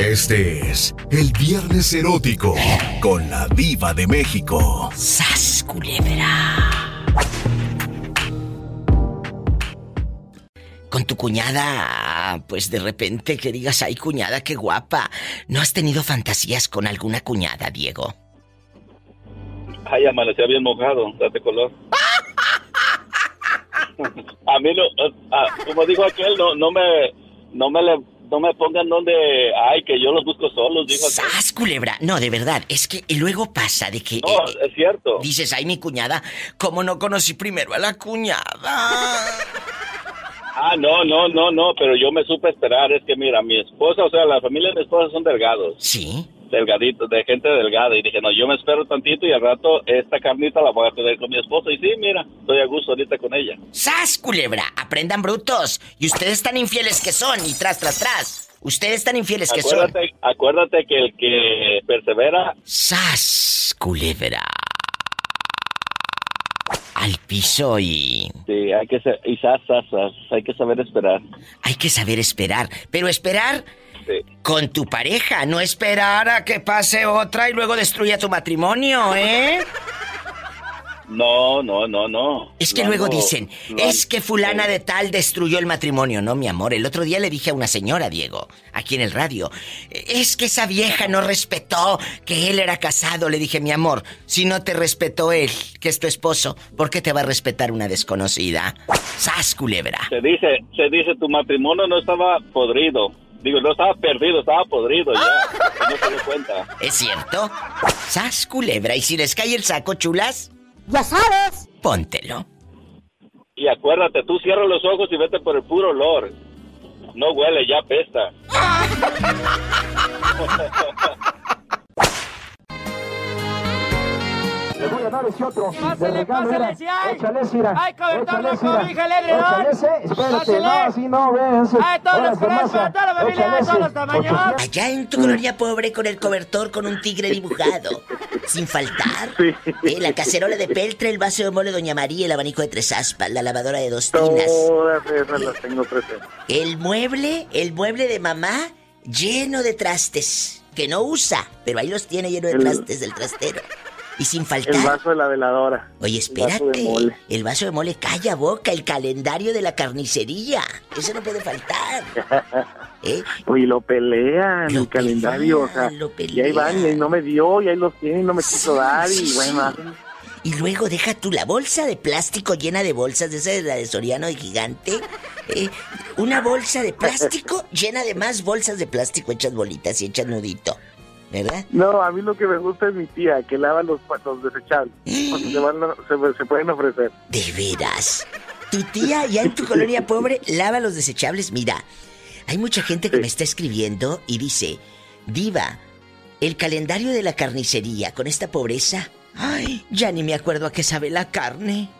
Este es el Viernes Erótico con la Diva de México. ¡Sas, culebra! Con tu cuñada, pues de repente que digas, ay cuñada, qué guapa. ¿No has tenido fantasías con alguna cuñada, Diego? Ay, amanecía bien mojado, date color. a mí no, como dijo aquel, no, no me, no me le, no me pongan donde, ay, que yo los busco solos, dijo ¡Sas, culebra! No, de verdad, es que luego pasa de que... No, es cierto. Dices, ay, mi cuñada, ¿cómo no conocí primero a la cuñada? Ah, no, no, no, no, pero yo me supe esperar. Es que mira, mi esposa, o sea, la familia de mi esposa son delgados. Sí. Delgaditos, de gente delgada. Y dije, no, yo me espero tantito y al rato esta carnita la voy a tener con mi esposa. Y sí, mira, estoy a gusto ahorita con ella. ¡Sas, culebra! Aprendan brutos. Y ustedes tan infieles que son. Y tras, tras, tras. Ustedes tan infieles que son. Acuérdate que el que persevera. ¡Sas, culebra! al piso y... Sí, hay que, ser, y hay que saber esperar. Hay que saber esperar, pero esperar con tu pareja, no esperar a que pase otra y luego destruya tu matrimonio, ¿eh? No, no, no, no. Es que luego dicen, es que fulana de tal destruyó el matrimonio. No, mi amor, el otro día le dije a una señora, Diego, aquí en el radio, es que esa vieja no respetó que él era casado. Le dije, mi amor, si no te respetó él, que es tu esposo, ¿por qué te va a respetar una desconocida? ¡Sas, culebra! Se dice, se dice, tu matrimonio no estaba podrido. Digo, no estaba perdido, estaba podrido ya. no se dio cuenta. ¿Es cierto? ¡Sas, culebra! ¿Y si les cae el saco, chulas? Ya sabes. Póntelo. Y acuérdate, tú cierra los ojos y vete por el puro olor. No huele, ya pesta. Le voy a dar ese otro. Pásale, pásale, si hay. Échale, Sira. Hay la cobija, el. Échale ese. Espérate, no, así no, véanse. Hay todos los colores para toda la familia, de todos los tamaños. Allá en tu colonia pobre con el cobertor con un tigre dibujado. sin faltar. Sí. Eh, la cacerola de peltre, el vaso de mole Doña María, el abanico de tres aspas, la lavadora de dos tinas. Todas esas las tengo presentes. El mueble, el mueble de mamá lleno de trastes. Que no usa, pero ahí los tiene lleno de trastes del trastero. Y sin faltar. El vaso de la veladora. Oye, espérate. El vaso de mole. calla boca. El calendario de la carnicería. Eso no puede faltar. ¿Eh? Oye, lo pelean, el calendario. O sea, y ahí van y no me dio, y ahí los tienen, no me quiso dar, y bueno. Y luego deja tú la bolsa de plástico llena de bolsas, de esa de la de Soriano de gigante. Eh, una bolsa de plástico llena de más bolsas de plástico hechas bolitas y hechas nudito. ¿Verdad? No, a mí lo que me gusta es mi tía, que lava los, los desechables. se, pueden ofrecer. ¿De veras? Tu tía ya en tu colonia pobre lava los desechables. Mira, hay mucha gente que me está escribiendo y dice, Diva, el calendario de la carnicería con esta pobreza, ay, ya ni me acuerdo a qué sabe la carne.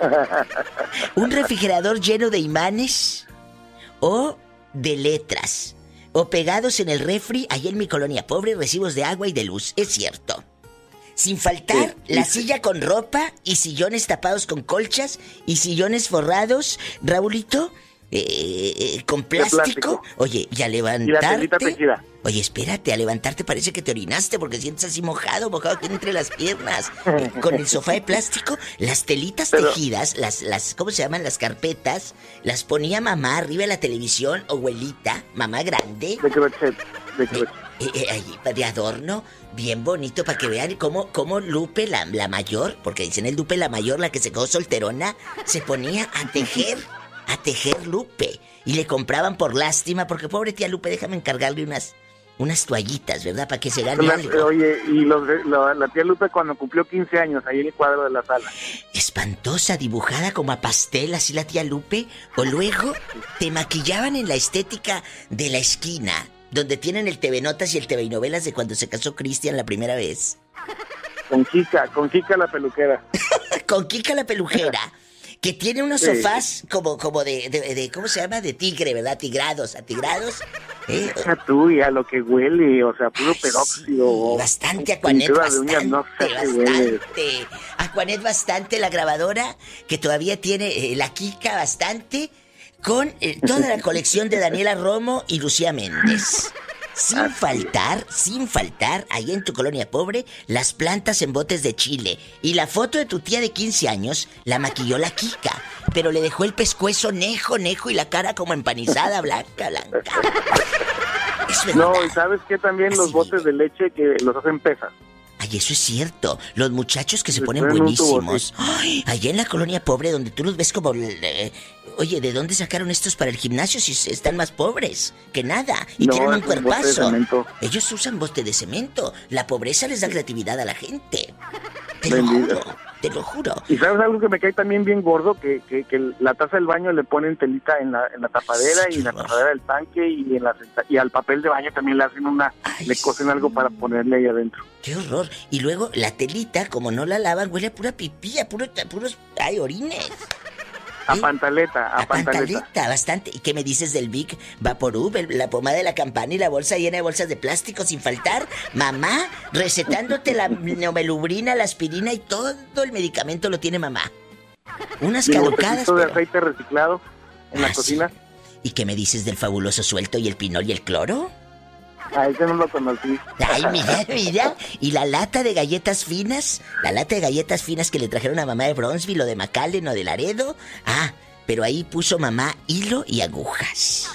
Un refrigerador lleno de imanes o de letras o pegados en el refri, ahí en mi colonia pobre, recibos de agua y de luz. Es cierto. Sin faltar la silla con ropa y sillones tapados con colchas y sillones forrados, Raulito, eh, eh, con plástico. Oye, y a levantarte. Oye, espérate, a levantarte parece que te orinaste porque sientes así mojado, mojado aquí entre las piernas. con el sofá de plástico, las telitas tejidas, las, las, ¿cómo se llaman? Las carpetas, las ponía mamá arriba de la televisión, abuelita, mamá grande. De crochet, de crochet. Eh, de adorno, bien bonito para que vean cómo, cómo Lupe, la, la mayor, porque dicen el Lupe la mayor, la que se quedó solterona, se ponía a tejer a tejer Lupe. Y le compraban por lástima, porque pobre tía Lupe, déjame encargarle unas unas toallitas, ¿verdad? Para que se gane algo. Oye, y la, tía Lupe cuando cumplió 15 años, ahí en el cuadro de la sala. Espantosa, dibujada como a pastel, así la tía Lupe. O luego te maquillaban en la estética de la esquina, donde tienen el TV Notas y el TV Novelas de cuando se casó Cristian la primera vez. Con Kika, con Kika la peluquera. con Kika la pelujera que tiene unos sofás como, como de, de, ¿cómo se llama? De tigre, ¿verdad? Tigrados, atigrados. ¿eh? tú y a lo que huele, o sea, puro peróxido. Bastante, Aquanet, bastante, no bastante. Aquanet, bastante, la grabadora, que todavía tiene eh, la Kika bastante, con eh, toda la colección de Daniela Romo y Lucía Méndez. Sin faltar, sin faltar, ahí en tu colonia pobre, las plantas en botes de chile. Y la foto de tu tía de 15 años la maquilló la Kika, pero le dejó el pescuezo nejo, nejo y la cara como empanizada, blanca, blanca. no, y sabes que también los botes de leche que los hacen pesas. Ay, eso es cierto. Los muchachos que se, ponen buenísimos. Ay, allá en la colonia pobre donde tú los ves como... Eh, oye, ¿de dónde sacaron estos para el gimnasio si están más pobres que nada? Y tienen un cuerpazo. Ellos usan bote de cemento. La pobreza les da creatividad a la gente. Te lo juro. Te lo juro. Y sabes algo que me cae también bien gordo, que, que, la taza del baño le ponen telita en la, en la tapadera y en la tapadera del tanque y en la y al papel de baño también le hacen una, le cosen algo para ponerle ahí adentro. Qué horror. Y luego la telita, como no la lavan, huele a pura pipí, a puros, ay, orines. A pantaleta, a, pantaleta. bastante. ¿Y qué me dices del Big Vaporub, la pomada de la campana y la bolsa llena de bolsas de plástico sin faltar? Mamá, recetándote la neomelubrina, la aspirina y todo el medicamento lo tiene mamá. Unas caducadas. de aceite reciclado en la ah, cocina. ¿Y qué me dices del fabuloso suelto y el pinol y el cloro? A ese no lo conocí. Ay, mira, mira. ¿Y la lata de galletas finas? La lata de galletas finas que le trajeron a mamá de Bronzeville o de McAllen o de Laredo. Ah, pero ahí puso mamá hilo y agujas.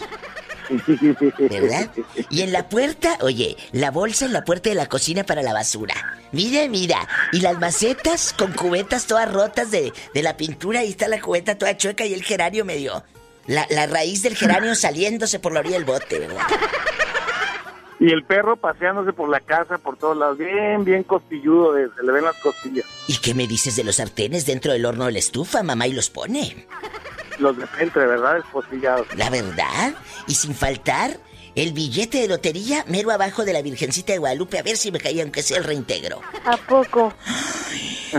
¿Verdad? Y en la puerta, oye, la bolsa en la puerta de la cocina para la basura. Mira, mira. Y las macetas con cubetas todas rotas de, de la pintura. Ahí está la cubeta toda chueca y el geranio medio. La, la raíz del geranio saliéndose por la orilla del bote, ¿verdad? Y el perro paseándose por la casa, por todos lados, bien, bien costilludo, se le ven las costillas. ¿Y qué me dices de los sartenes dentro del horno de la estufa? Mamá y los pone. Los de entre, ¿verdad? Espostillados. La verdad. Y sin faltar, el billete de lotería mero abajo de la Virgencita de Guadalupe, a ver si me caía aunque sea el reintegro. ¿A poco?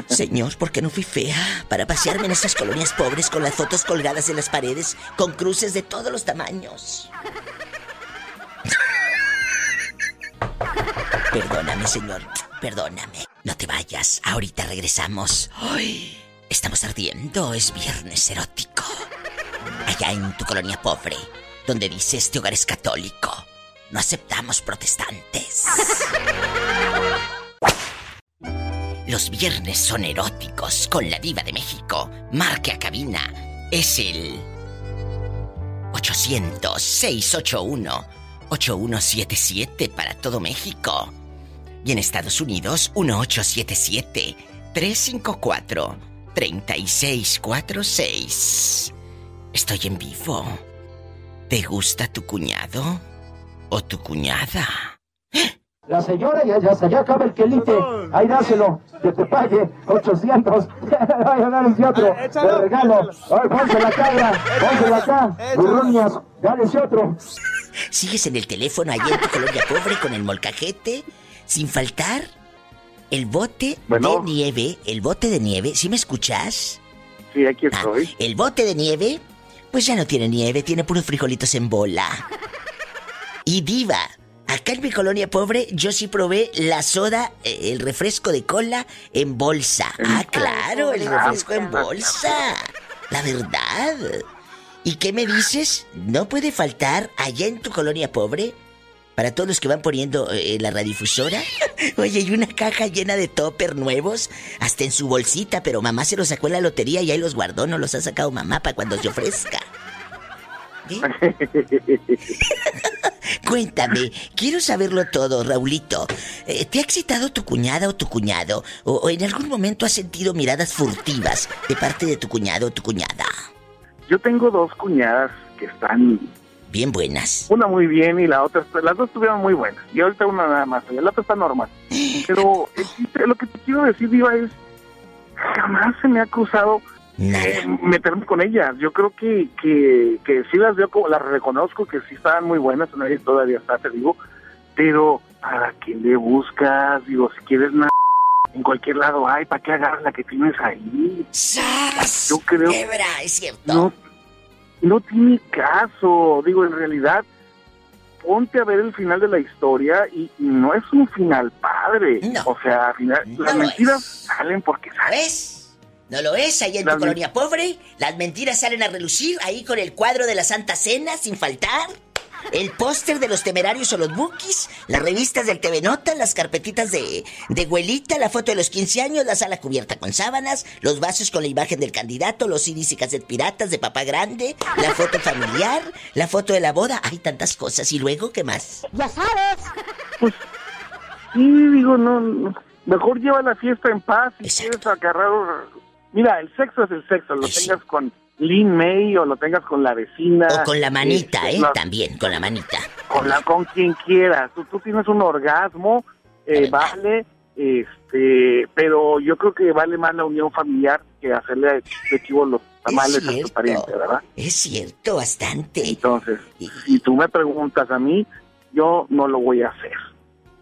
señor, ¿por qué no fui fea? Para pasearme en esas colonias pobres con las fotos colgadas en las paredes, con cruces de todos los tamaños. Perdóname, señor. Perdóname. No te vayas. Ahorita regresamos. Hoy estamos ardiendo. Es viernes erótico. Allá en tu colonia pobre, donde dice este hogar es católico. No aceptamos protestantes. Los viernes son eróticos con la diva de México. Marque a cabina. Es el 800 681 8177 para todo México. Y en Estados Unidos, 1877-354-3646. Estoy en vivo. ¿Te gusta tu cuñado o tu cuñada? La señora ya, ya, ya acaba el quelite. Ahí dáselo, que te pague 800. Vaya a dar ese otro. De regalo. Ay, ponte la cabra. Pónsela acá. Burruñas. Dale ese otro. Sigues en el teléfono allí en tu colonia pobre con el molcajete, sin faltar el bote de nieve, el bote de nieve, ¿sí me escuchas? Sí, aquí ah, estoy. el bote de nieve, pues ya no tiene nieve, tiene puros frijolitos en bola. Y diva, acá en mi colonia pobre yo sí probé la soda, eh, el refresco de cola en bolsa. Ah, claro, el refresco en bolsa. La verdad. ¿Y qué me dices? ¿No puede faltar allá en tu colonia pobre? Para todos los que van poniendo eh, la radiodifusora. Oye, hay una caja llena de topper nuevos, hasta en su bolsita, pero mamá se los sacó en la lotería y ahí los guardó, no los ha sacado mamá para cuando se ofrezca. Cuéntame, quiero saberlo todo, Raulito. Eh, ¿Te ha excitado tu cuñada o tu cuñado? ¿O en algún momento has sentido miradas furtivas de parte de tu cuñado o tu cuñada? Yo tengo dos cuñadas que están... Bien buenas. Una muy bien y la otra, las dos estuvieron muy buenas. Y ahorita una nada más, y la otra está normal. Pero lo que te quiero decir, Diva, es... Jamás se me ha cruzado eh, meterme con ellas. Yo creo que, que, que sí las veo como, las reconozco, que sí estaban muy buenas, todavía está, te digo. Pero, ¿para qué le buscas? Digo, si quieres nada en cualquier lado hay, ¿para qué agarras la que tienes ahí? ¡Sas! Yo creo. Quebra, es cierto. No, no tiene caso. Digo, en realidad, ponte a ver el final de la historia y, no es un final padre. No. O sea, al final, las mentiras salen porque salen. ¿Es? No lo es, ahí en tu colonia pobre. Las mentiras salen a relucir ahí con el cuadro de la Santa Cena sin faltar. El póster de los temerarios o los bookies, las revistas del TV Nota, las carpetitas de, de abuelita, la foto de los 15 años, la sala cubierta con sábanas, los vasos con la imagen del candidato, los CDs y cassette piratas de papá grande, la foto familiar, la foto de la boda. Hay tantas cosas. ¿Y luego qué más? Ya sabes. Pues sí, digo, no, no. mejor lleva la fiesta en paz si Exacto. quieres agarrar... Mira, el sexo es el sexo, lo Eso. tengas con Lin May o lo tengas con la vecina. O con la manita, este, ¿eh? no, También, con la manita. con, la, con quien quieras. Tú, tú tienes un orgasmo, eh, vale, este, pero yo creo que vale más la unión familiar que hacerle efectivo los tamales es a tu pariente, ¿verdad? Es cierto, bastante. Entonces, Y- si tú me preguntas a mí, yo no lo voy a hacer.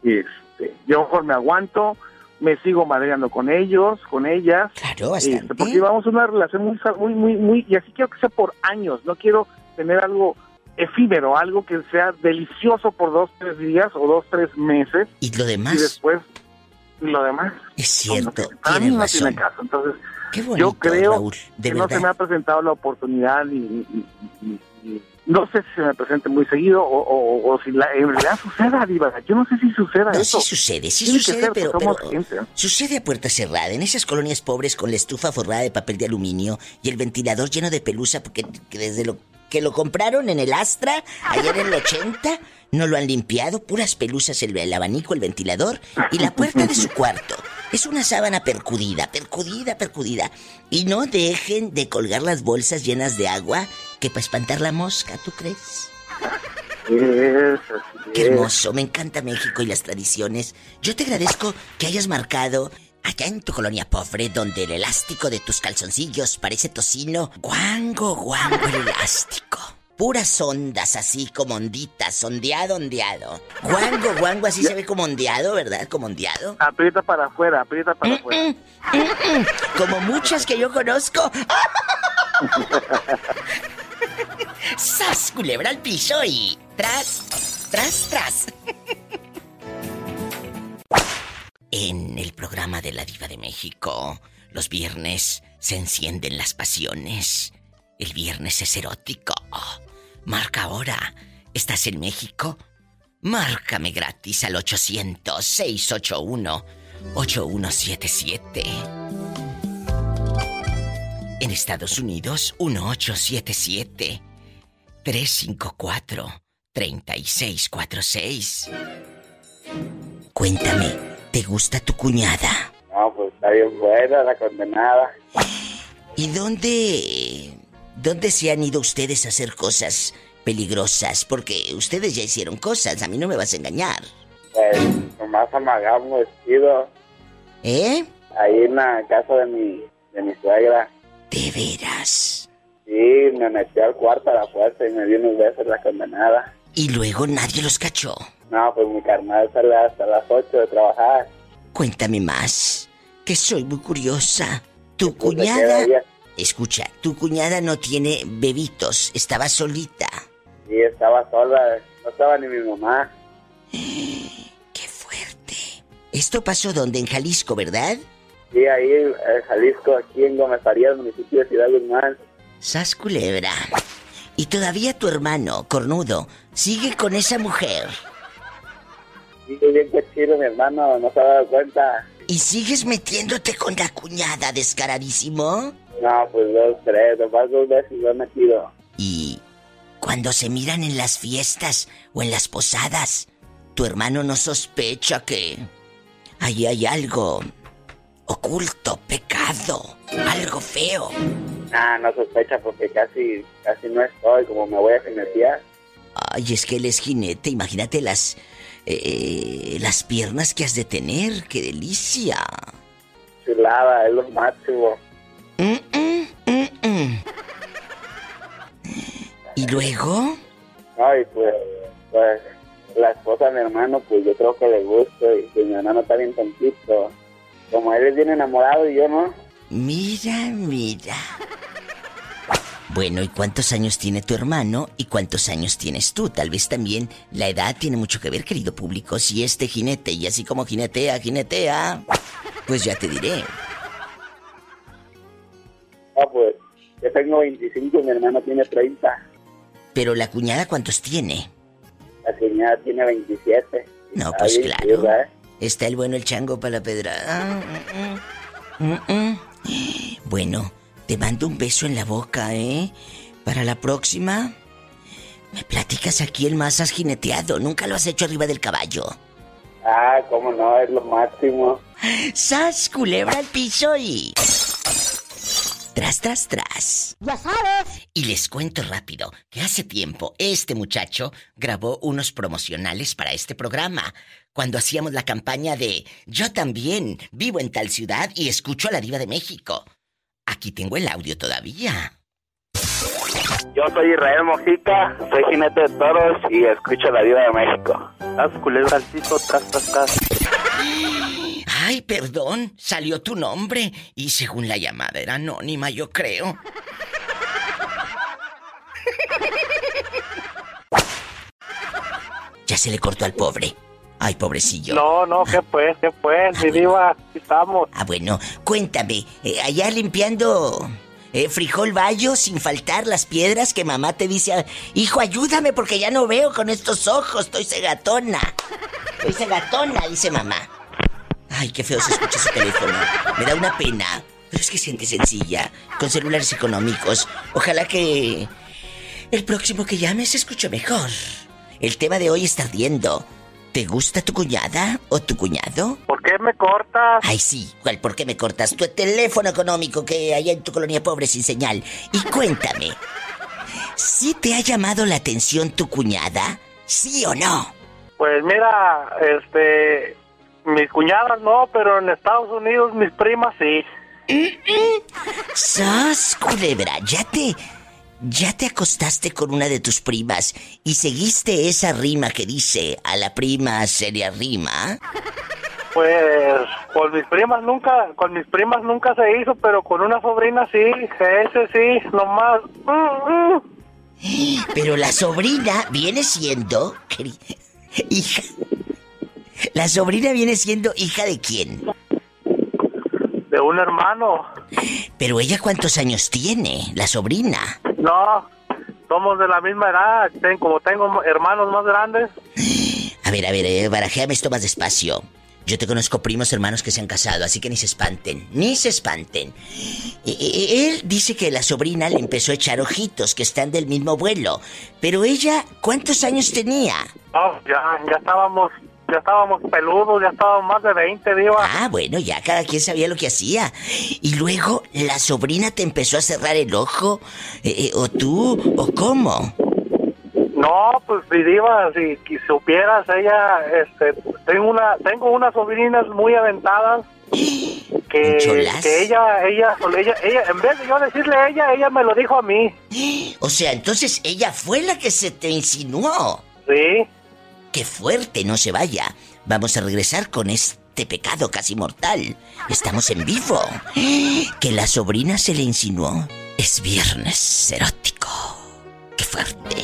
Este, yo mejor me aguanto, me sigo madreando con ellos, con ellas, Claro, bastante. porque llevamos una relación muy, muy, muy, muy, y así quiero que sea por años. No quiero tener algo efímero, algo que sea delicioso por dos, tres días o dos, tres meses Y lo y demás, después lo demás. es cierto, no tiene razón. caso. Entonces, Qué bonito, yo creo Raúl, de que no se me ha presentado la oportunidad y, y- y- y- no sé si se me presente muy seguido o, o- o si la, en realidad suceda, Diva. Yo no sé si suceda No, eso. sí sucede, sí Tiene sucede, ser, pero, somos pero gente, ¿no? sucede a puerta cerrada, en esas colonias pobres con la estufa forrada de papel de aluminio y el ventilador lleno de pelusa porque que desde lo que lo compraron en el Astra, ayer en el 80, no lo han limpiado, puras pelusas el, el abanico, el ventilador y la puerta de su cuarto. Es una sábana percudida, percudida, percudida. Y no dejen de colgar las bolsas llenas de agua que para espantar la mosca, ¿tú crees? Es, así Qué hermoso, me encanta México y las tradiciones. Yo te agradezco que hayas marcado allá en tu colonia pobre donde el elástico de tus calzoncillos parece tocino. Guango, guango el elástico. Puras ondas así como onditas, ondeado, ondeado. Guango, guango así se ve como ondeado, ¿verdad? Como ondeado. Aprieta para afuera, aprieta Mm, para afuera. Como muchas que yo conozco. ¡Sas, culebra al piso y... tras, tras, tras! En el programa de la Diva de México, los viernes se encienden las pasiones. El viernes es erótico. Marca ahora. ¿Estás en México? Márcame gratis al 800-681-8177. En Estados Unidos, 1877-354-3646. Cuéntame, ¿te gusta tu cuñada? No, pues está bien buena la condenada. ¿Y dónde... ¿Dónde se han ido ustedes a hacer cosas peligrosas? Porque ustedes ya hicieron cosas, a mí no me vas a engañar. Pues nomás amagamos vestido ¿Eh? ahí en la casa de mi, de mi suegra. De veras. Sí, me metí al cuarto a la fuerza y me dio unos besos la condenada. Y luego nadie los cachó. No, pues mi carnal sale hasta las 8 de trabajar. Cuéntame más, que soy muy curiosa. Tu Pues, cuñada... ella. Escucha, tu cuñada no tiene bebitos, estaba solita. Sí, estaba sola, no estaba ni mi mamá. ¡Qué fuerte! Esto pasó donde, en Jalisco, ¿verdad? Sí, ahí en Jalisco, aquí en Gómez Farías, municipio de Ciudad Guzmán. Sas culebra. Y todavía tu hermano, cornudo, sigue con esa mujer. Sí, bien cochino, mi hermano, no se ha dado cuenta. ¿Y sigues metiéndote con la cuñada, descaradísimo? No, pues dos, tres, nomás dos veces lo he metido. Y cuando se miran en las fiestas o en las posadas, tu hermano no sospecha que ahí hay algo oculto, pecado, algo feo. Ah, no sospecha porque casi, casi no estoy, como me voy a jinetear. Ay, es que él es jinete, imagínate las eh, las piernas que has de tener, qué delicia. Chulada, es lo máximo. Mm, mm, mm. ¿Y luego? Ay, pues, pues, la esposa de mi hermano, pues yo creo que le gusta y que mi hermano está bien tontito. Como él es bien enamorado y yo no. Mira, mira. Bueno, ¿y cuántos años tiene tu hermano y cuántos años tienes tú? Tal vez también la edad tiene mucho que ver, querido público. Si este jinete y así como jinetea, jinetea, pues ya te diré. Ah, pues, yo tengo 25 y mi hermano tiene 30. Pero la cuñada, ¿cuántos tiene? La cuñada tiene 27. No, pues claro. Está el bueno el chango para la pedrada. Mm, mm, mm, bueno, te mando un beso en la boca, ¿eh? Para la próxima, me platicas aquí el más has jineteado. Nunca lo has hecho arriba del caballo. Ah, cómo no, es lo máximo. ¡Sas, culebra al piso y... Tras, tras, tras. Ya sabes. Y les cuento rápido que hace tiempo este muchacho grabó unos promocionales para este programa. Cuando hacíamos la campaña de Yo también vivo en tal ciudad y escucho a la diva de México. Aquí tengo el audio todavía. Yo soy Israel Mojica, soy jinete de toros y escucho la diva de México. Haz culebra al tras, tras, tras. Ay, perdón, salió tu nombre y según la llamada era anónima, yo creo. Ya se le cortó al pobre. Ay, pobrecillo. No, no, ¿qué pues? ¿Qué pues? Mi diva, aquí estamos. Ah, bueno, cuéntame, eh, allá limpiando eh, frijol bayo sin faltar las piedras que mamá te dice, hijo, ayúdame porque ya no veo con estos ojos, estoy cegatona. Estoy cegatona, dice mamá. Ay, qué feo se escucha su teléfono. Me da una pena. Pero es que siente sencilla, con celulares económicos. Ojalá que el próximo que llame se escuche mejor. El tema de hoy está ardiendo. ¿Te gusta tu cuñada o tu cuñado? ¿Por qué me cortas? Ay, sí. ¿Cuál? ¿Por qué me cortas tu teléfono económico que hay en tu colonia pobre sin señal? Y cuéntame, ¿sí te ha llamado la atención tu cuñada? ¿Sí o no? Pues mira, este, mis cuñadas no, pero en Estados Unidos mis primas sí. ¡Sas, culebra! ¿Ya te... ¿Ya te acostaste con una de tus primas y seguiste esa rima que dice a la prima se le arrima? Pues con mis primas nunca, con mis primas nunca se hizo, pero con una sobrina sí, ese sí, nomás. Pero la sobrina viene siendo hija. La sobrina viene siendo hija de quién? De un hermano. Pero ella cuántos años tiene, la sobrina. No, somos de la misma edad, ten- como tengo hermanos más grandes. A ver, a ver, eh, barajéame esto más despacio. Yo te conozco primos hermanos que se han casado, así que ni se espanten, ni se espanten. E- e- Él dice que la sobrina le empezó a echar ojitos, que están del mismo vuelo. Pero ella, ¿cuántos años tenía? No, ya, ya estábamos, ya estábamos peludos, ya estábamos más de 20, diva. Ah, bueno, ya cada quien sabía lo que hacía. Y luego, ¿la sobrina te empezó a cerrar el ojo? Eh, eh, ¿O tú? ¿O cómo? No, pues mi diva, si, si supieras, ella, este, tengo una, tengo unas sobrinas muy aventadas que, que ella, ella, ella, ella, en vez de yo decirle a ella, ella me lo dijo a mí. O sea, entonces ella fue la que se te insinuó. Sí. ¡Qué fuerte! No se vaya. Vamos a regresar con este pecado casi mortal. Estamos en vivo. Que la sobrina se le insinuó. Es viernes erótico. ¡Qué fuerte!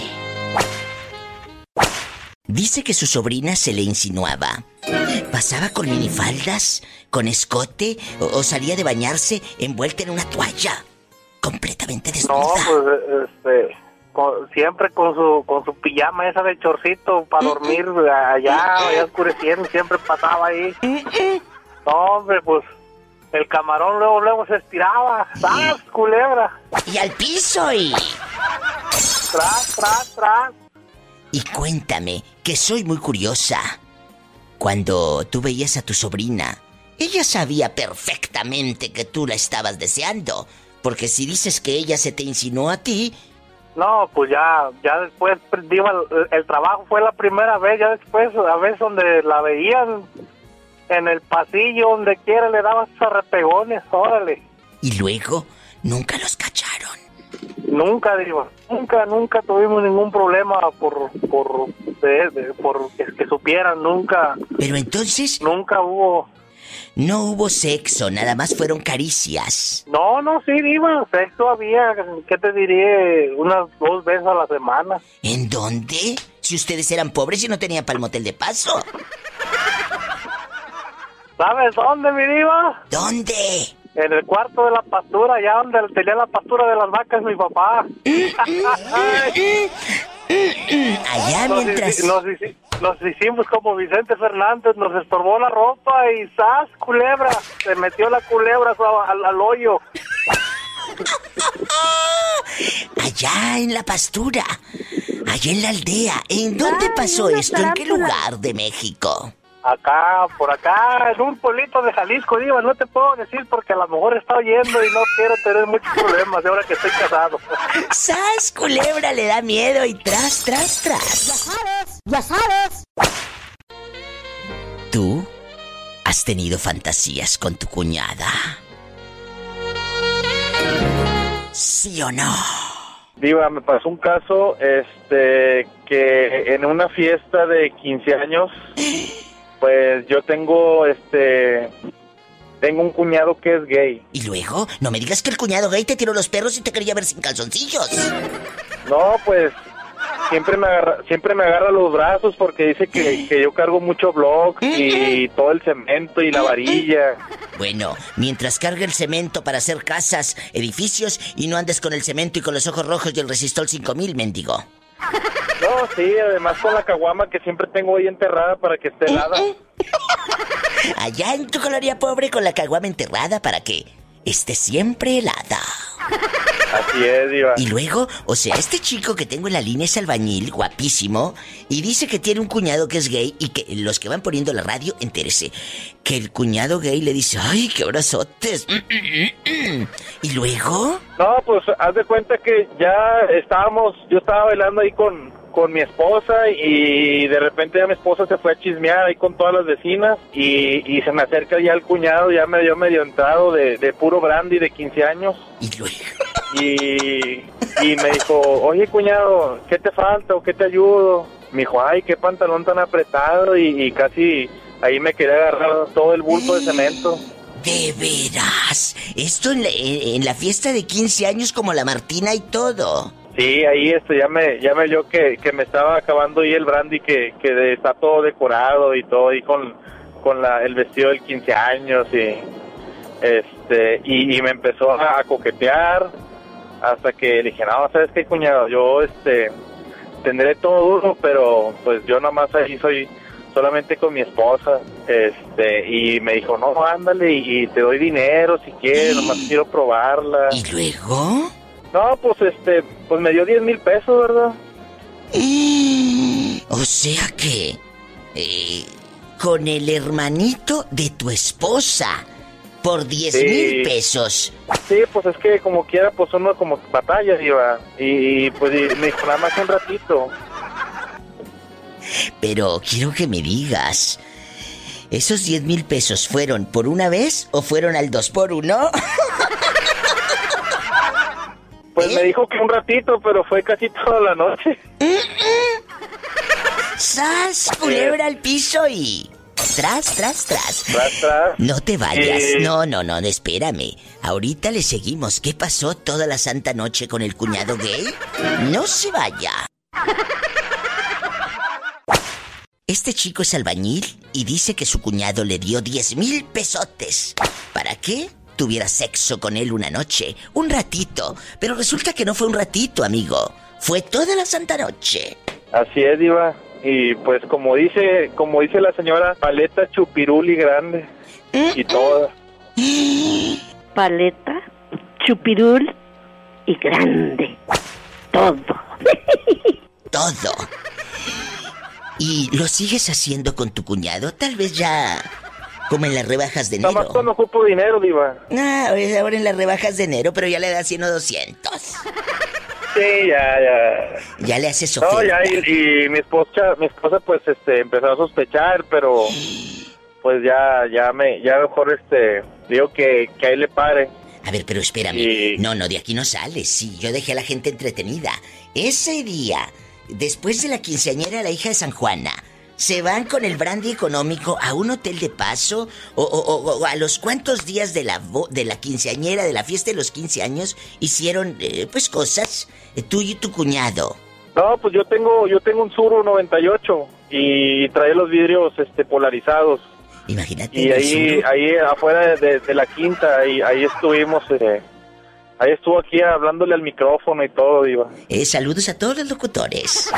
Dice que su sobrina se le insinuaba. Pasaba con minifaldas, con escote o, o salía de bañarse envuelta en una toalla. Completamente No, desnuda. pues, este, con- siempre con su, con su pijama esa de chorcito para dormir allá, allá oscureciendo, siempre pasaba ahí. No, hombre, pues, el camarón luego, luego se estiraba. ¡Sas, culebra! Y al piso y... Tras, tras, tras. Y cuéntame, que soy muy curiosa. Cuando tú veías a tu sobrina, ella sabía perfectamente que tú la estabas deseando. Porque si dices que ella se te insinuó a ti, No, pues ya, ya después, digo, el, el trabajo fue la primera vez, ya después, a veces donde la veían en el pasillo, donde quiera, le daban sus arrepegones, órale. y luego nunca los cacharon. Nunca, digo, nunca, nunca tuvimos ningún problema por, por, de, de- por que, que supieran, nunca, Pero entonces nunca hubo, no hubo sexo, nada más fueron caricias. no, no, sí, diva, sexo había, ¿qué te diré? Unas dos veces a la semana. ¿En dónde? Si ustedes eran pobres y no tenían para el motel de paso. ¿Sabes dónde, mi diva? ¿Dónde? En el cuarto de la pastura, allá donde tenía la pastura de las vacas mi papá. Allá mientras... Nos, hicimos como Vicente Fernández, nos estorbó la ropa y ¡zas! Culebra. Se metió la culebra al, hoyo. Allá en la pastura, allá en la aldea. ¿En dónde pasó esto? ¿En qué lugar de México? Acá, por acá, en un pueblito de Jalisco, digo, no te puedo decir porque a lo mejor está oyendo y no quiero tener muchos problemas de ahora que estoy casado. ¡Sas, culebra! Le da miedo y tras, tras, tras. Ya sabes, ya sabes. ¿Tú has tenido fantasías con tu cuñada? ¿Sí o no? Diva, me pasó un caso, este, que en una fiesta de 15 años Pues yo tengo, este, tengo un cuñado que es gay. ¿Y luego? No me digas que el cuñado gay te tiró los perros y te quería ver sin calzoncillos. No, pues siempre me agarra, siempre me agarra los brazos porque dice que, que yo cargo mucho blog y todo el cemento y la varilla. Bueno, mientras cargue el cemento para hacer casas, edificios y no andes con el cemento y con los ojos rojos y el resistol 5000, mendigo. No, sí, además con la caguama que siempre tengo ahí enterrada para que esté helada. Allá en tu colonia pobre con la caguama enterrada para que esté siempre helada. Así es, Diva. Y luego, o sea, este chico que tengo en la línea es albañil, guapísimo, y dice que tiene un cuñado que es gay y que los que van poniendo la radio, entérese, que el cuñado gay le dice, ay, qué brazotes. ¿Y luego? No, pues haz de cuenta que ya estábamos, yo estaba bailando ahí con, con mi esposa y de repente ya mi esposa se fue a chismear ahí con todas las vecinas y, y se me acerca ya el cuñado, ya me dio medio entrado de, de puro brandy de 15 años. Y luego... Y, y me dijo, oye cuñado, ¿qué te falta o qué te ayudo? Me dijo, ay, qué pantalón tan apretado y, casi ahí me quería agarrar todo el bulto de cemento. De veras, esto en la, en la fiesta de 15 años como la Martina y todo. Sí, ahí esto ya me, ya me dio que, que me estaba acabando ahí el brandy que, que está todo decorado y todo y con, con la, el vestido del 15 años y este y, me empezó a, coquetear hasta que le dije, no, ¿sabes qué, cuñado? Yo, este, tendré todo duro, pero pues yo nomás ahí soy solamente con mi esposa, este, y me dijo, no, ándale, y, te doy dinero si quieres, nomás quiero probarla. ¿Y luego? No, pues este, pues me dio 10 mil pesos, ¿verdad? O sea que, eh, con el hermanito de tu esposa, por 10 mil pesos. Sí, pues es que como quiera, pues uno como batalla iba. Y, pues me dijo nada más un ratito. Pero quiero que me digas, ¿esos 10 mil pesos fueron por una vez o fueron al 2 por uno? Pues me ¿Eh? dijo que un ratito, pero fue casi toda la noche. ¡Sas! Culebra al piso y. Tras, tras, tras. Tras, tras. No te vayas. No, no, no, espérame. Ahorita le seguimos. ¿Qué pasó toda la santa noche con el cuñado gay? No se vaya. Este chico es albañil y dice que su cuñado le dio 10 mil pesotes. ¿Para qué? Tuviera sexo con él una noche, un ratito. Pero resulta que no fue un ratito, amigo. Fue toda la santa noche. Así es, Diva. Y pues como dice como dice la señora paleta chupiruli grande. Y toda paleta chupirul y grande. Todo. Todo. Y lo sigues haciendo con tu cuñado tal vez ya como en las rebajas de enero. Nada más cuando ocupo dinero, Diva. Ah, ahora en las rebajas de enero, pero ya le da 100 o 200. Sí, ya, ya. Ya le hace oferta. No, ya, y, mi esposa, mi esposa, pues, este, empezó a sospechar, pero, pues, ya, ya me, ya mejor, este, digo que, que ahí le pare. A ver, pero espérame. No, no, de aquí no sales. Sí, yo dejé a la gente entretenida. Ese día, después de la quinceañera, la hija de San Juana, se van con el brandy económico a un hotel de paso o, a los cuantos días de la de la quinceañera de la fiesta de los 15 años hicieron eh, pues cosas eh, tú y tu cuñado. No, pues yo tengo yo tengo un Suru 98 y trae los vidrios este polarizados. Imagínate. Y ahí ahí afuera de, la quinta ahí, ahí estuvimos eh, Ahí estuvo aquí hablándole al micrófono y todo, Diva. Eh, saludos a todos los locutores.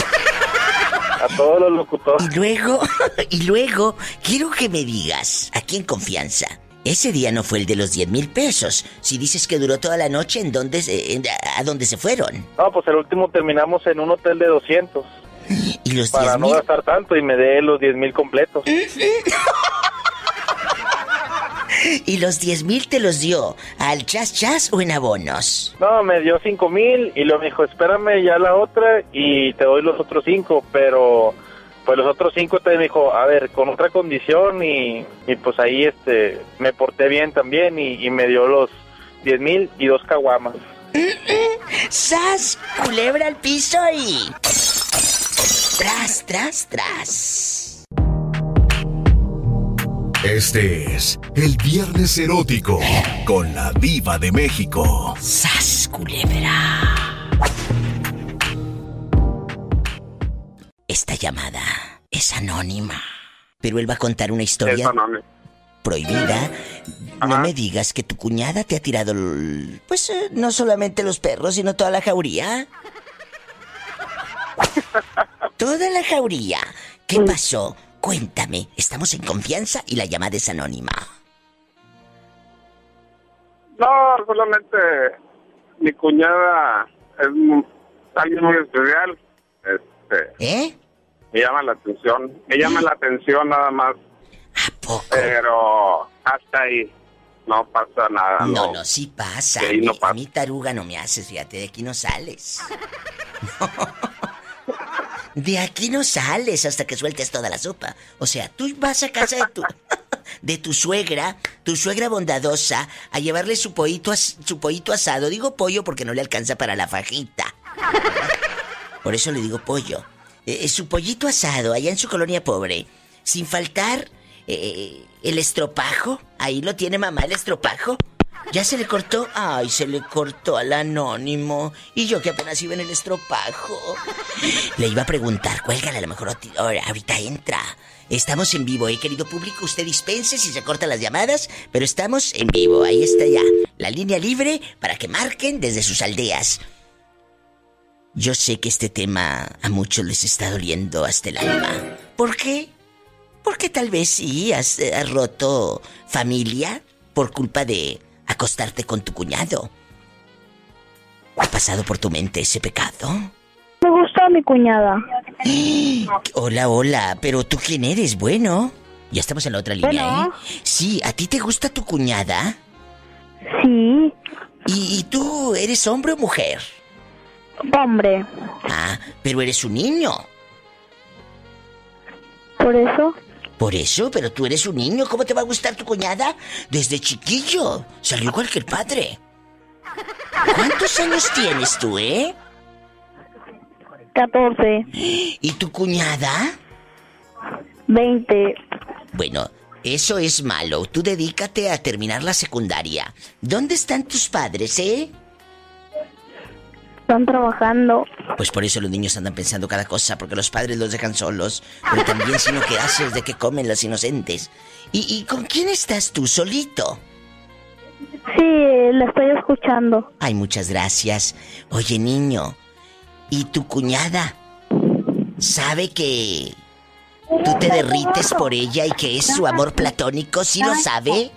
A todos los locutores. Y luego, y luego, quiero que me digas, aquí en confianza, ese día no fue el de los 10 mil pesos. Si dices que duró toda la noche, ¿en dónde, se- en- ¿a dónde se fueron? No, pues el último terminamos en un hotel de 200. ¿Y los Para 10 no gastar tanto y me dé los 10 mil completos. ¿Y los 10 mil te los dio al chas chas o en abonos? No, me dio 5 mil y luego me dijo, espérame ya la otra y te doy los otros 5, pero pues los otros 5 te me dijo, a ver, con otra condición y, y pues ahí este me porté bien también y, y me dio los 10 mil y dos caguamas. ¡Sas! Culebra al piso y. Tras, tras, tras. Este es el Viernes Erótico con la Diva de México. ¡Sas, culebra! Esta llamada es anónima. Pero él va a contar una historia prohibida. No me digas que tu cuñada te ha tirado, pues, eh, no solamente los perros, sino toda la jauría. toda la jauría. ¿Qué pasó? Cuéntame. Estamos en confianza y la llamada es anónima. No, solamente mi cuñada es alguien muy especial. Este, ¿Eh? me llama la atención. Me llama la atención nada más. Pero hasta ahí no pasa nada. No, no, sí pasa. No A mí- pasa. A mí taruga no me haces, fíjate, de aquí no sales. De aquí no sales hasta que sueltes toda la sopa. O sea, tú vas a casa de tu de tu suegra, tu suegra bondadosa, a llevarle su pollito, su pollito asado. Digo pollo porque no le alcanza para la fajita. Por eso le digo pollo. Eh, eh, su pollito asado allá en su colonia pobre. Sin faltar eh, el estropajo. Ahí lo tiene mamá, el estropajo. ¿Ya se le cortó? Ay, se le cortó al anónimo. Y yo que apenas iba en el estropajo. Le iba a preguntar, cuélgale, a lo mejor ahorita entra. Estamos en vivo, ¿eh, querido público? Usted dispense si se cortan las llamadas, pero estamos en vivo. Ahí está ya. La línea libre para que marquen desde sus aldeas. Yo sé que este tema a muchos les está doliendo hasta el alma. ¿Por qué? Porque tal vez sí eh, has roto familia por culpa de acostarte con tu cuñado. ¿Ha pasado por tu mente ese pecado? Me gusta mi cuñada. Hola, hola, pero tú quién eres, bueno. Ya estamos en la otra línea, Bueno. ¿eh? Sí, ¿a ti te gusta tu cuñada? Sí. ¿Y, y tú eres hombre o mujer? Hombre. Ah, pero eres un niño. Por eso. Por eso, pero tú eres un niño, ¿cómo te va a gustar tu cuñada? Desde chiquillo. Salió igual que el padre. ¿Cuántos años tienes tú, eh? 14. ¿Y tu cuñada? 20. Bueno, eso es malo. Tú dedícate a terminar la secundaria. ¿Dónde están tus padres, eh? Están trabajando. Pues por eso los niños andan pensando cada cosa, porque los padres los dejan solos. Pero también si no, ¿qué haces de que comen los inocentes? ¿Y, y con quién estás tú, solito? Sí, la estoy escuchando. Ay, muchas gracias. Oye, niño, ¿y tu cuñada sabe que tú te derrites por ella y que es su amor platónico? ¿Sí lo sabe?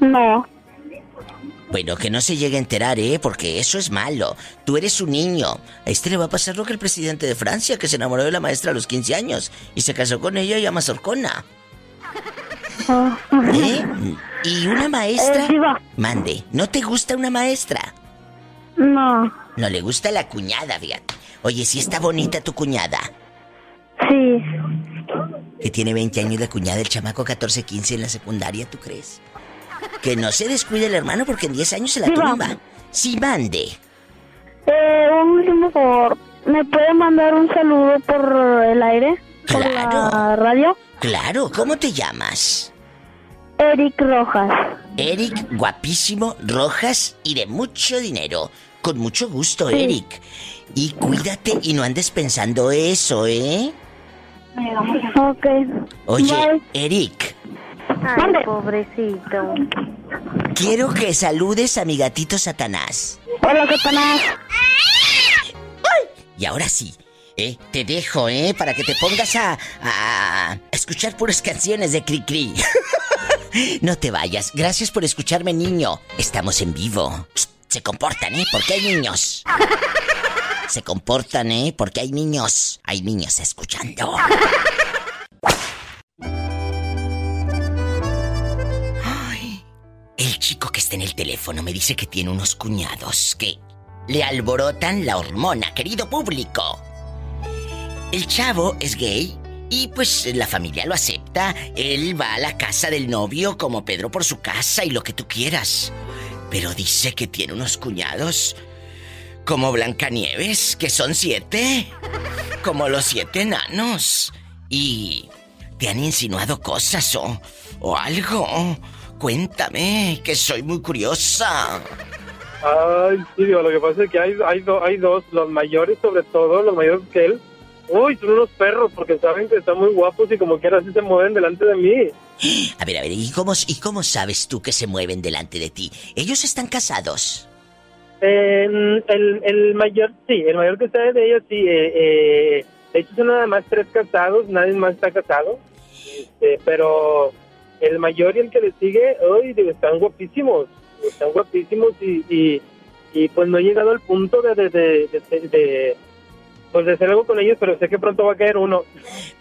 No. Bueno, que no se llegue a enterar, ¿eh? Porque eso es malo. Tú eres un niño. A este le va a pasar lo que el presidente de Francia, que se enamoró de la maestra a los 15 años y se casó con ella y a Mazorcona. ¿Eh? ¿Y una maestra? Eh. Mande, ¿no te gusta una maestra? No. No le gusta la cuñada, fíjate. Oye, si está bonita tu cuñada. Sí. Que tiene 20 años la cuñada, el chamaco 14, 15 en la secundaria, ¿tú crees? Que no se descuide el hermano porque en 10 años se la Diva. tumba. Sí, mande. Eh, un último favor. ¿Me puede mandar un saludo por el aire? ¿Por la radio? Claro, ¿cómo te llamas? Eric Rojas. Eric, guapísimo, rojas y de mucho dinero. Con mucho gusto, Sí. Eric. Y cuídate y no andes pensando eso, ¿eh? Ok. Oye, Bye. Eric, Ay, pobrecito. Quiero que saludes a mi gatito Satanás. Hola, Satanás. Y ahora sí, ¿eh? Te dejo, ¿eh? Para que te pongas a, a, a escuchar puras canciones de Cri no te vayas. Gracias por escucharme, niño. Estamos en vivo. Se comportan, ¿eh? Porque hay niños. Se comportan, ¿eh? Porque hay niños. Hay niños escuchando. Chico que está en el teléfono me dice que tiene unos cuñados que le alborotan la hormona, querido público. El chavo es gay y pues la familia lo acepta. Él va a la casa del novio como Pedro por su casa y lo que tú quieras. Pero dice que tiene unos cuñados como Blancanieves, que son siete. Como los siete enanos. Y te han insinuado cosas o, o algo. Cuéntame, que soy muy curiosa. Ay, sí, digo, lo que pasa es que hay, hay, hay dos, los mayores sobre todo, los mayores que él. Uy, son unos perros porque saben que están muy guapos y como quiera así se mueven delante de mí. A ver, a ver, ¿y cómo, ¿y cómo sabes tú que se mueven delante de ti? ¿Ellos están casados? Eh, el, el mayor, sí, el mayor que está de ellos, sí. Eh, eh, de hecho, son nada más tres casados, nadie más está casado. Este, pero el mayor y el que le sigue, digo, están guapísimos. Están guapísimos y, y, y pues no he llegado al punto de, de, de, pues de hacer algo con ellos, pero sé que pronto va a caer uno.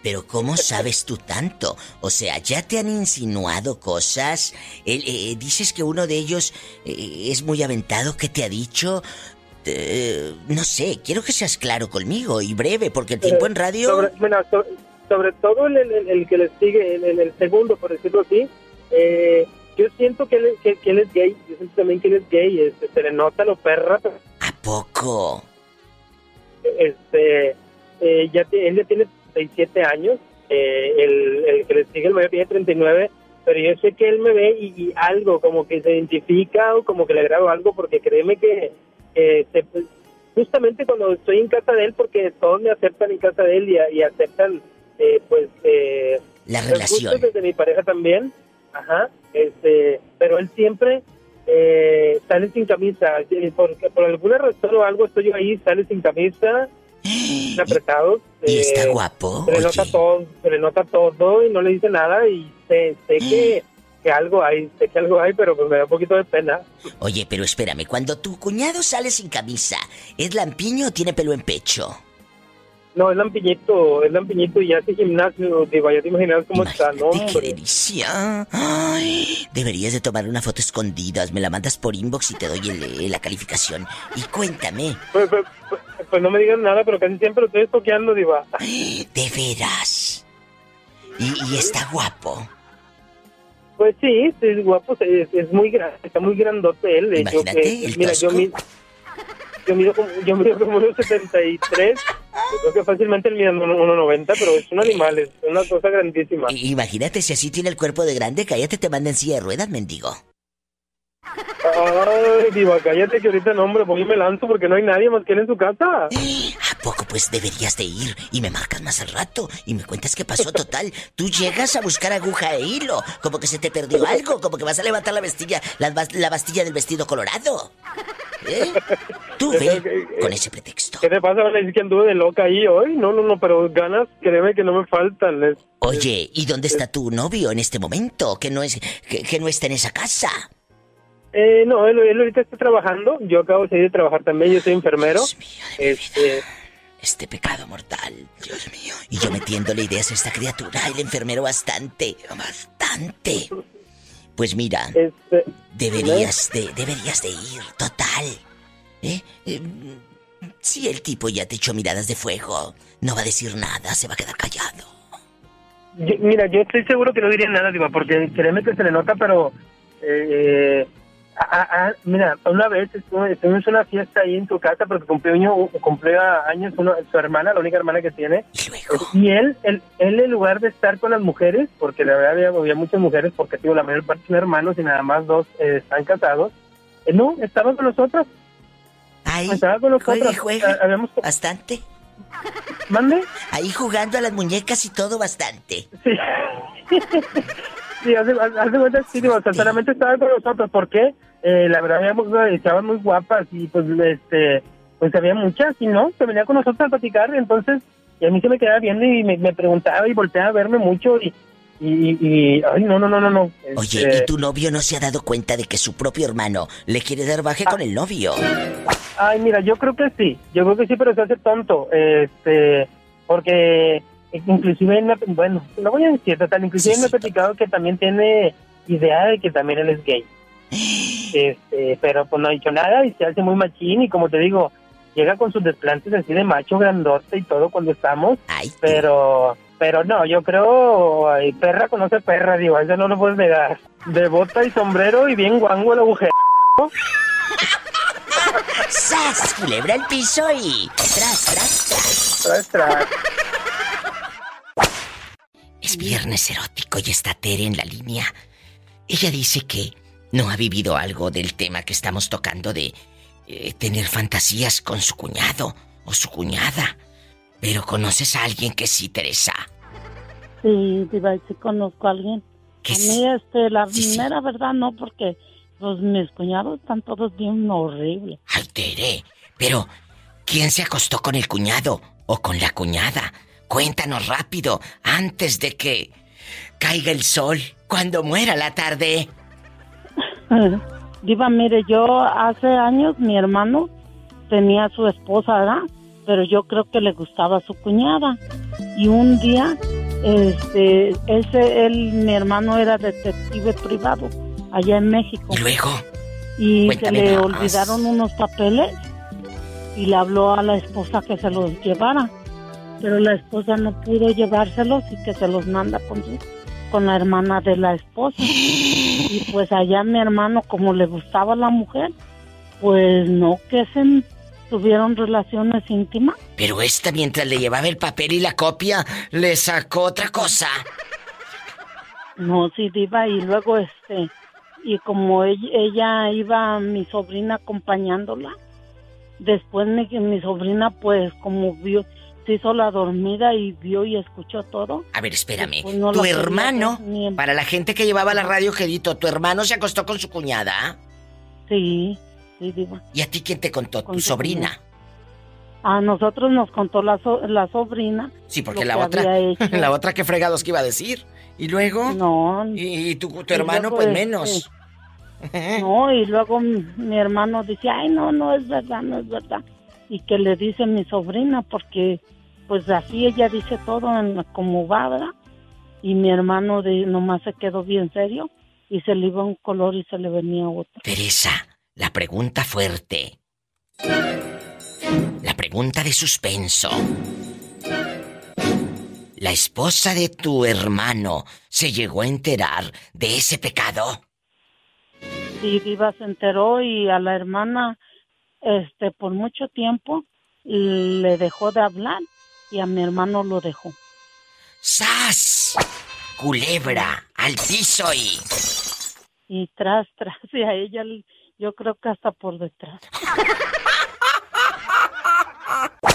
Pero ¿cómo sabes tú tanto? O sea, ¿ya te han insinuado cosas? Eh, eh, dices que uno de ellos eh, es muy aventado, ¿qué te ha dicho? No sé, quiero que seas claro conmigo y breve, porque el tiempo en radio... Sobre, sobre todo el, el, el, que le sigue, el, el, segundo, por decirlo así, eh, yo siento que él, que, que él, es gay, yo siento también que él es gay, este, se le nota lo perra. ¿A poco? Este, eh, ya él ya tiene 37 años, eh, el, el, que le sigue el mayor tiene 39, pero yo sé que él me ve y, y, algo, como que se identifica o como que le agrado algo, porque créeme que eh, se, justamente cuando estoy en casa de él, porque todos me aceptan en casa de él y, y aceptan, eh, pues, eh, la relación desde mi pareja también, ajá, este, pero él siempre eh, sale sin camisa, porque por alguna razón o algo estoy yo ahí, sale sin camisa, apretados. ¿Y eh, está guapo? Se le, nota todo, se le nota todo y no le dice nada y sé, sé que, que algo hay, sé que algo hay, pero pues me da un poquito de pena. Oye, pero espérame, cuando tu cuñado sale sin camisa, ¿es lampiño o tiene pelo en pecho? No, es lampiñito, es lampiñito y hace gimnasio, digo, ya te imaginas cómo Imagínate está, ¿no? qué delicia. Ay, deberías de tomar una foto escondidas, me la mandas por inbox y te doy el, la calificación. Y cuéntame. Pues, pues, pues, pues, no me digan nada, pero casi siempre lo estoy toqueando, diva. ¿De veras? ¿Y, y está guapo? Pues sí, es guapo, es, es muy grande, está muy grandote él. De Imagínate, hecho, que, el mira, yo, mi, yo mido como, yo mido como unos 73. Yo creo que fácilmente él mide 1,90, pero es un animal, es una cosa grandísima. Imagínate si así tiene el cuerpo de grande, cállate, te manda en silla de ruedas, mendigo. Ay, diva, cállate que ahorita no, hombre, yo me lanzo porque no hay nadie más que él en su casa. ¿A poco pues deberías de ir y me marcas más al rato y me cuentas qué pasó total? Tú llegas a buscar aguja e hilo, como que se te perdió algo, como que vas a levantar la bastilla, la, la bastilla del vestido colorado. ¿Eh? Tú ve con ese pretexto. ¿Qué te pasa? ¿Van a decir que anduve de loca ahí hoy? No, no, no, pero ganas, créeme que no me faltan. Es, Oye, ¿y dónde está tu novio en este momento? Que no es, que, que no está en esa casa. Eh, no, él, él, ahorita está trabajando. Yo acabo de salir de trabajar también. Yo soy enfermero. Dios mío de este... Este pecado mortal, Dios mío. Y yo metiéndole ideas a esta criatura. El enfermero bastante, bastante. Pues mira, este... deberías de, deberías de ir, total. ¿Eh? ¿Eh? Si el tipo ya te echó miradas de fuego, no va a decir nada, se va a quedar callado. Yo, mira, yo estoy seguro que no diría nada, Diva, porque créeme que se le nota, pero eh, Ah, ah, mira, una vez estuvimos en una fiesta ahí en tu casa porque cumplió, cumplió años uno, su hermana, la única hermana que tiene. ¿Y, y él, él, él, en lugar de estar con las mujeres, porque la verdad había, había muchas mujeres, porque digo, la mayor parte son hermanos y nada más dos eh, están casados, eh, no, estaba con nosotros. Ahí, estaba con nosotros. Juegue, juegue. Ah, habíamos... Bastante. ¿Mande? Ahí jugando a las muñecas y todo bastante. Sí. Sí, hace, hace cuenta sí, digo, solamente estaba con nosotros. ¿Por qué? Eh, la verdad, habíamos, estaban muy guapas y pues, este, pues había muchas y no, se venía con nosotros a platicar, entonces, y a mí se me quedaba viendo y me, me preguntaba y volteaba a verme mucho y, y, y, ay, no, no, no, no, no. Oye, Este, ¿y tu novio no se ha dado cuenta de que su propio hermano le quiere dar baje con el novio? Ay, mira, yo creo que sí, yo creo que sí, pero se hace tonto, este, porque inclusive, él me- bueno, no voy a decir total, inclusive me ha platicado que también tiene idea de que también él es gay. Este, pero pues no ha dicho nada y se hace muy machín y como te digo, llega con sus desplantes así de macho grandote y todo cuando estamos, pero pero no, yo creo, ay, perra conoce perra, digo, eso no lo puedes negar. De bota y sombrero y bien guango el agujero. ¡Sas! Culebra al piso y... ¡Tras, tras, tras! Tras, tras. Es viernes erótico y está Tere en la línea. Ella dice que no ha vivido algo del tema que estamos tocando de eh, tener fantasías con su cuñado o su cuñada. Pero conoces a alguien que sí, Teresa. Sí, Diva, sí conozco a alguien. A mí, este, la mera verdad no, porque los mis cuñados están todos bien horribles. Ay, Tere. Pero, ¿quién se acostó con el cuñado o con la cuñada? Cuéntanos rápido, antes de que caiga el sol, cuando muera la tarde. Diva, mire, yo hace años mi hermano tenía a su esposa, ¿verdad? Pero yo creo que le gustaba a su cuñada. Y un día, este, él, se- él, mi hermano era detective privado allá en México. ¿Y luego? Y se le más. olvidaron unos papeles y le habló a la esposa que se los llevara. Pero la esposa no pudo llevárselos y que se los manda con, su- con la hermana de la esposa. Y pues allá mi hermano, como le gustaba la mujer, pues no que se tuvieron relaciones íntimas. Pero esta, mientras le llevaba el papel y la copia, le sacó otra cosa. No, sí, diva, y luego este, y como ella, ella iba, mi sobrina acompañándola, después mi, mi sobrina pues como vio, se hizo la dormida y vio y escuchó todo. A ver, espérame. Pues no tu hermano, en- para la gente que llevaba la radio, Gedito, tu hermano se acostó con su cuñada. Sí, sí, diva. ¿Y a ti quién te contó? Con tu sobrina. A nosotros nos contó la, so- la sobrina. Sí, porque la otra, la otra que fregados que iba a decir. Y luego. No. Y, y tu, tu Y hermano, pues este, menos. No, y luego mi, mi hermano dice, ay, no, no es verdad, no es verdad. Y que le dice mi sobrina, porque pues así ella dice todo en, como va, ¿verdad? Y mi hermano de, nomás se quedó bien serio y se le iba un color y se le venía otro. Teresa, la pregunta fuerte. La pregunta de suspenso. ¿La esposa de tu hermano se llegó a enterar de ese pecado? Y Diva se enteró y a la hermana, este, por mucho tiempo le dejó de hablar y a mi hermano lo dejó. ¡Sas! Culebra, al piso y... Y tras, tras, y a ella yo creo que hasta por detrás.